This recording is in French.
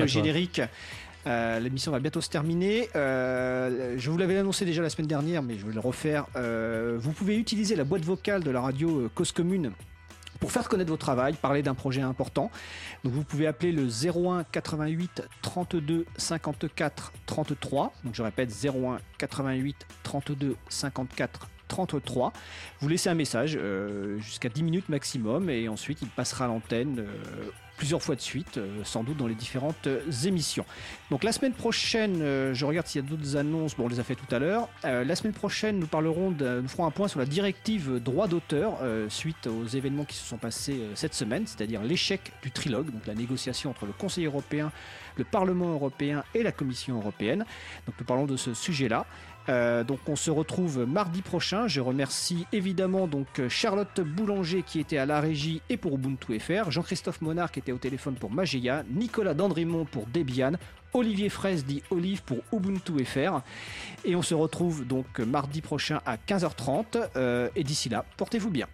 Le générique. Euh, L'émission va bientôt se terminer. Euh, je vous l'avais annoncé déjà la semaine dernière, mais je vais le refaire. Euh, vous pouvez utiliser la boîte vocale de la radio euh, Cause Commune pour faire connaître votre travail, parler d'un projet important. Donc vous pouvez appeler le 01 88 32 54 33. Donc je répète 01 88 32 54 33. Vous laissez un message jusqu'à 10 minutes maximum et ensuite il passera à l'antenne plusieurs fois de suite, euh, sans doute dans les différentes euh, émissions. Donc la semaine prochaine, euh, je regarde s'il y a d'autres annonces, bon on les a fait tout à l'heure. La semaine prochaine, nous parlerons, nous ferons un point sur la directive droit d'auteur suite aux événements qui se sont passés cette semaine, c'est-à-dire l'échec du trilogue, donc la négociation entre le Conseil européen, le Parlement européen et la Commission européenne. Donc nous parlons de ce sujet-là. Donc on se retrouve mardi prochain. Je remercie évidemment donc Charlotte Boulanger qui était à la régie et pour Ubuntu FR, Jean-Christophe Monard qui était au téléphone pour Mageia, Nicolas Dandrimont pour Debian, Olivier Fraisse dit Olive pour Ubuntu FR. Et on se retrouve donc mardi prochain à 15h30. Euh, et d'ici là, portez-vous bien.